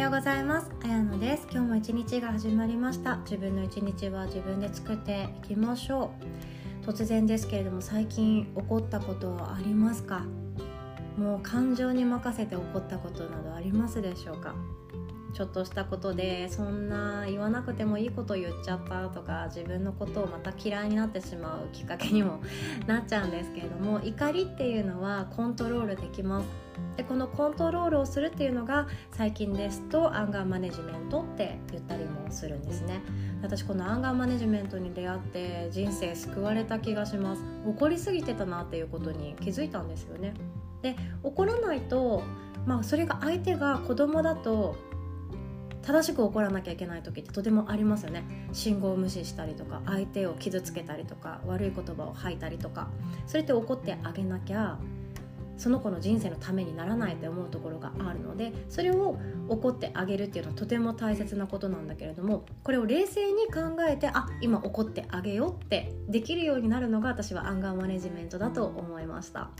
ようございます。あやのです。今日も一日が始まりました。自分の一日は自分で作っていきましょう。突然ですけれども最近起こったことはありますか？もう感情に任せて起こったことなどありますでしょうか？ちょっとしたことでそんな言わなくてもいいこと言っちゃったとか自分のことをまた嫌いになってしまうきっかけにもなっちゃうんですけれども怒りっていうのはコントロールできます。でこのコントロールをするっていうのが最近ですとアンガーマネジメントって言ったりもするんですね。私このアンガーマネジメントに出会って人生救われた気がします。怒りすぎてたなっていうことに気づいたんですよね。で怒らないとまあそれが相手が子供だと正しく怒らなきゃいけない時ってとてもありますよね。信号を無視したりとか相手を傷つけたりとか悪い言葉を吐いたりとかそれって怒ってあげなきゃその子の人生のためにならないって思うところがあるのでそれを怒ってあげるっていうのはとても大切なことなんだけれどもこれを冷静に考えてあ今怒ってあげようってできるようになるのが私はアンガーマネジメントだと思いました。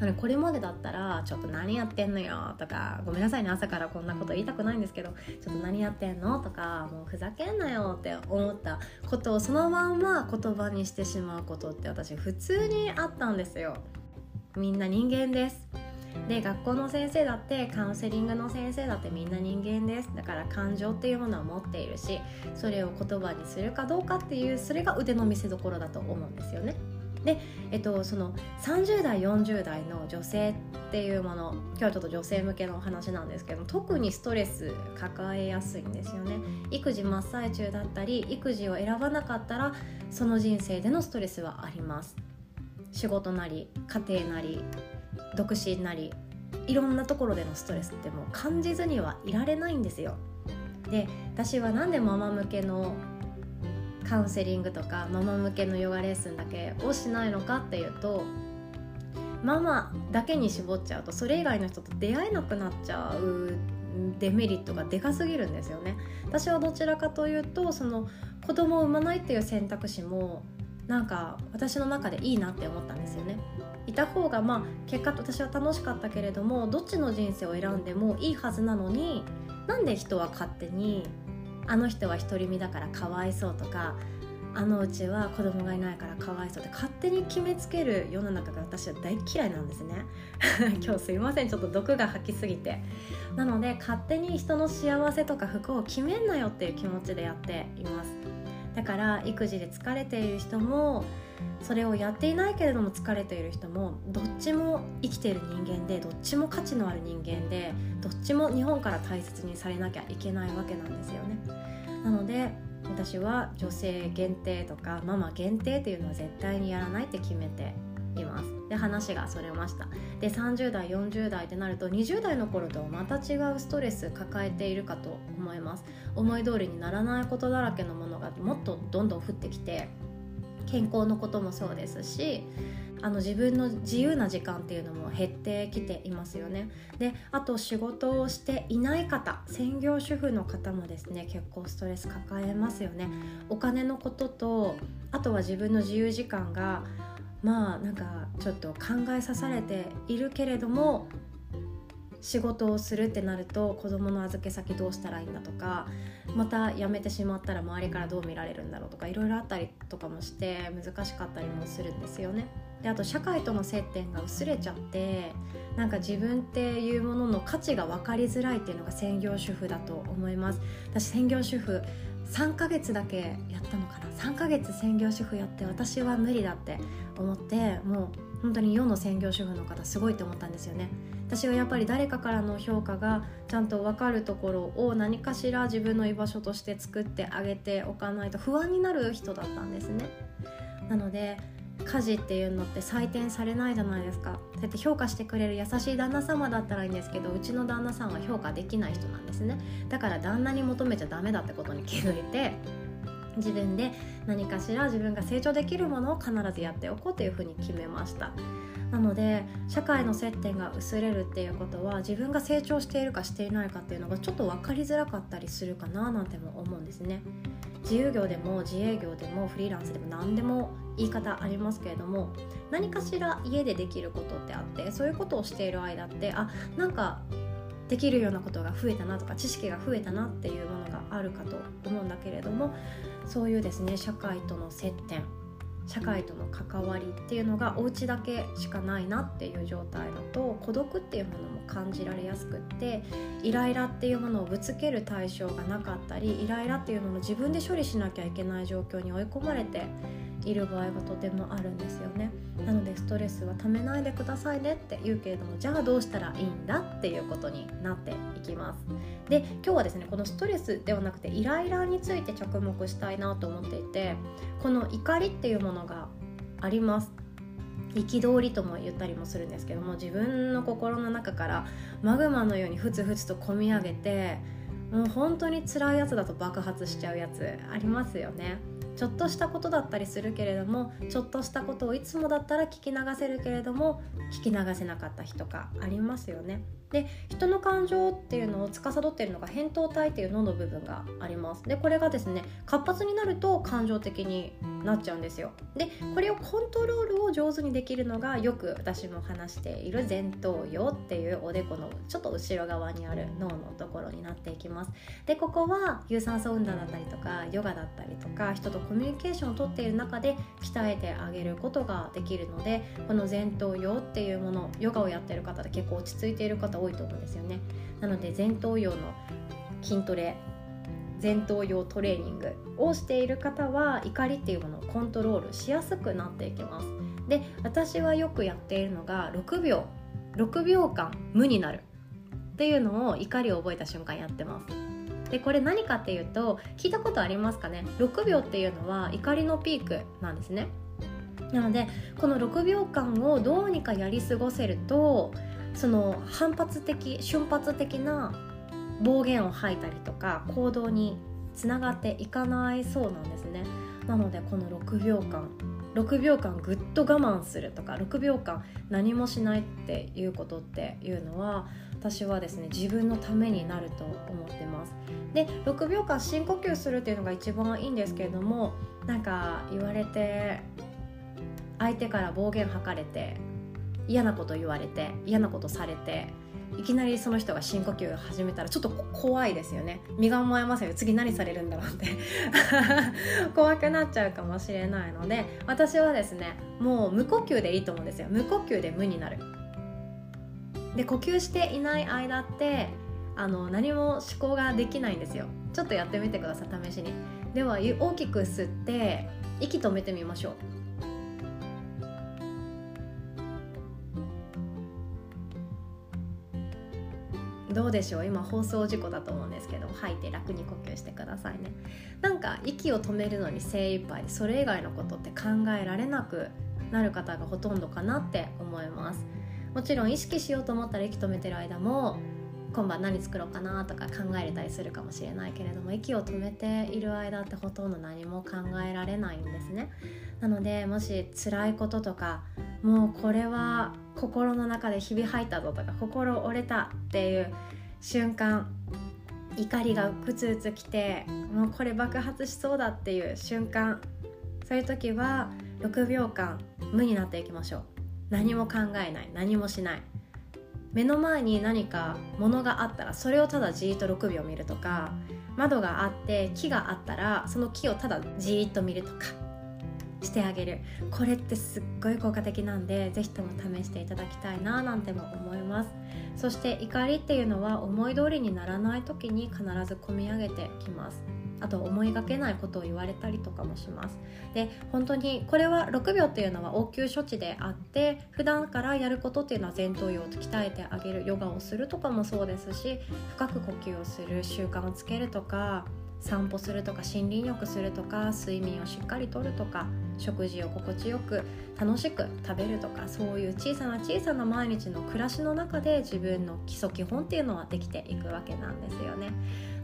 なのでこれまでだったら「ちょっと何やってんのよ」とか「ごめんなさいね朝からこんなこと言いたくないんですけどちょっと何やってんの?」とか「もうふざけんなよ」って思ったことをそのまんま言葉にしてしまうことって私普通にあったんですよ。みんな人間です。で学校の先生だってカウンセリングの先生だってみんな人間です。だから感情っていうものは持っているしそれを言葉にするかどうかっていうそれが腕の見せ所だと思うんですよね。で、えっと、その30代40代の女性っていうもの今日はちょっと女性向けのお話なんですけど特にストレス抱えやすいんですよね。育児真っ最中だったり育児を選ばなかったらその人生でのストレスはあります。仕事なり家庭なり独身なりいろんなところでのストレスってもう感じずにはいられないんですよ。で私は何でママ向けのカウンセリングとかママ向けのヨガレッスンだけをしないのかっていうとママだけに絞っちゃうとそれ以外の人と出会えなくなっちゃうデメリットがでかすぎるんですよね。私はどちらかというとその子供を産まないっていう選択肢もなんか私の中でいいなって思ったんですよね。いた方がまあ結果私は楽しかったけれどもどっちの人生を選んでもいいはずなのになんで人は勝手にあの人は独り身だからかわいそうとかあのうちは子供がいないからかわいそうって勝手に決めつける世の中が私は大嫌いなんですね。今日すいません。ちょっと毒が吐きすぎて。なので勝手に人の幸せとか不幸を決めんなよっていう気持ちでやっていますだから育児で疲れている人もそれをやっていないけれども疲れている人もどっちも生きている人間でどっちも価値のある人間でどっちも日本から大切にされなきゃいけないわけなんですよね。なので私は女性限定とかママ限定っていうのは絶対にやらないって決めています。で話がそれました。で30代40代ってなると20代の頃とはまた違うストレス抱えているかと思います。思い通りにならないことだらけのものがもっとどんどん降ってきて健康のこともそうですしあの自分の自由な時間っていうのも減ってきていますよね。であと仕事をしていない方専業主婦の方もですね結構ストレス抱えますよね。お金のこととあとは自分の自由時間がまあなんかちょっと考えさされているけれども仕事をするってなると子供の預け先どうしたらいいんだとかまた辞めてしまったら周りからどう見られるんだろうとかいろいろあったりとかもして難しかったりもするんですよね。であと社会との接点が薄れちゃってなんか自分っていうものの価値が分かりづらいっていうのが専業主婦だと思います私専業主婦3ヶ月だけやったの3ヶ月専業主婦やって私は無理だって思ってもう本当に世の専業主婦の方すごいと思ったんですよね。私はやっぱり誰かからの評価がちゃんと分かるところを何かしら自分の居場所として作ってあげておかないと不安になる人だったんですね。なので家事っていうのって採点されないじゃないですか。そうやって評価してくれる優しい旦那様だったらいいんですけどうちの旦那さんは評価できない人なんですね。だから旦那に求めちゃダメだってことに気づいて自分で何かしら自分が成長できるものを必ずやっておこうというふうに決めました。なので社会の接点が薄れるっていうことは自分が成長しているかしていないかっていうのがちょっと分かりづらかったりするかななんても思うんですね。自由業でも自営業でもフリーランスでも何でも言い方ありますけれども何かしら家でできることってあってそういうことをしている間ってあなんかできるようなことが増えたなとか知識が増えたなっていうものあるかと思うんだけれどもそういうですね社会との接点社会との関わりっていうのがお家だけしかないなっていう状態だと孤独っていうものも感じられやすくってイライラっていうものをぶつける対象がなかったりイライラっていうのも自分で処理しなきゃいけない状況に追い込まれている場合がとてもあるんですよね。なのでストレスはためないでくださいねって言うけれどもじゃあどうしたらいいんだっていうことになっていきます。で今日はですねこのストレスではなくてイライラについて着目したいなと思っていてこの怒りっていうものがあります。憤りとも言ったりもするんですけども自分の心の中からマグマのようにふつふつと込み上げてもう本当に辛いやつだと爆発しちゃうやつありますよね。ちょっとしたことだったりするけれどもちょっとしたことをいつもだったら聞き流せるけれども聞き流せなかった日とかありますよね。で人の感情っていうのを司っているのが扁桃体っていう脳の部分がありますでこれがですね活発になると感情的になっちゃうんですよ。でこれをコントロールを上手にできるのがよく私も話している前頭葉っていうおでこのちょっと後ろ側にある脳のところになっていきます。でここは有酸素運動だったりとかヨガだったりとか人とコミュニケーションをとっている中で鍛えてあげることができるのでこの前頭葉っていうものヨガをやってる方で結構落ち着いている方多いと思うんですよね。なので前頭葉の筋トレ前頭葉トレーニングをしている方は怒りっていうものをコントロールしやすくなっていきます。で私はよくやっているのが6秒。6秒間無になるっていうのを怒りを覚えた瞬間やってます。でこれ何かっていうと聞いたことありますかね？6秒っていうのは怒りのピークなんですね。なのでこの6秒間をどうにかやり過ごせるとその反発的瞬発的な暴言を吐いたりとか行動につながっていかないそうなんですね。なのでこの6秒間6秒間ぐっと我慢するとか6秒間何もしないっていうことっていうのは私はですね自分のためになると思ってます。で6秒間深呼吸するっていうのが一番いいんですけれどもなんか言われて相手から暴言吐かれて嫌なこと言われて嫌なことされていきなりその人が深呼吸を始めたらちょっと怖いですよね。身構えますよ次何されるんだろうって。怖くなっちゃうかもしれないので私はですねもう無呼吸でいいと思うんですよ。無呼吸で無になる。で呼吸していない間ってあの何も思考ができないんですよ。ちょっとやってみてください試しに。では大きく吸って息止めてみましょう。どうでしょう？今放送事故だと思うんですけど吐いて楽に呼吸してくださいね。なんか息を止めるのに精一杯でそれ以外のことって考えられなくなる方がほとんどかなって思います。もちろん意識しようと思ったら息止めてる間も今晩何作ろうかなとか考えれたりするかもしれないけれども息を止めている間ってほとんど何も考えられないんですね。なのでもし辛いこととかもうこれは心の中でひび入ったぞとか心折れたっていう瞬間怒りがうつうつきてもうこれ爆発しそうだっていう瞬間そういう時は6秒間無になっていきましょう。何も考えない。何もしない。目の前に何か物があったらそれをただじーっと6秒見るとか窓があって木があったらその木をただじーっと見るとか。してあげる。これってすっごい効果的なんで是非とも試していただきたいななんても思います。そして怒りっていうのは思い通りにならない時に必ず込み上げてきます。あと思いがけないことを言われたりとかもします。で本当にこれは6秒っていうのは応急処置であって普段からやることっていうのは前頭葉を鍛えてあげる。ヨガをするとかもそうですし深く呼吸をする。習慣をつけるとか散歩するとか森林浴するとか睡眠をしっかりとるとか食事を心地よく楽しく食べるとかそういう小さな小さな毎日の暮らしの中で自分の基礎基本っていうのはできていくわけなんですよね。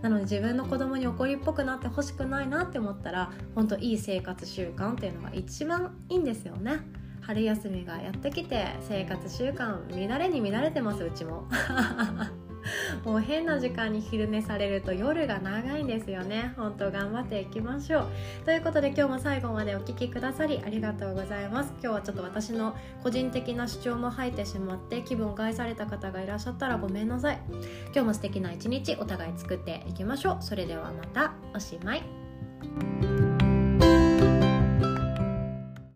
なので自分の子供に怒りっぽくなってほしくないなって思ったら本当いい生活習慣っていうのが一番いいんですよね。春休みがやってきて生活習慣乱れに乱れてますうちも。もう変な時間に昼寝されると夜が長いんですよね。本当頑張っていきましょう。ということで今日も最後までお聴きくださりありがとうございます。今日はちょっと私の個人的な主張も入ってしまって気分を害された方がいらっしゃったらごめんなさい。今日も素敵な一日お互い作っていきましょう。それではまた。おしまい。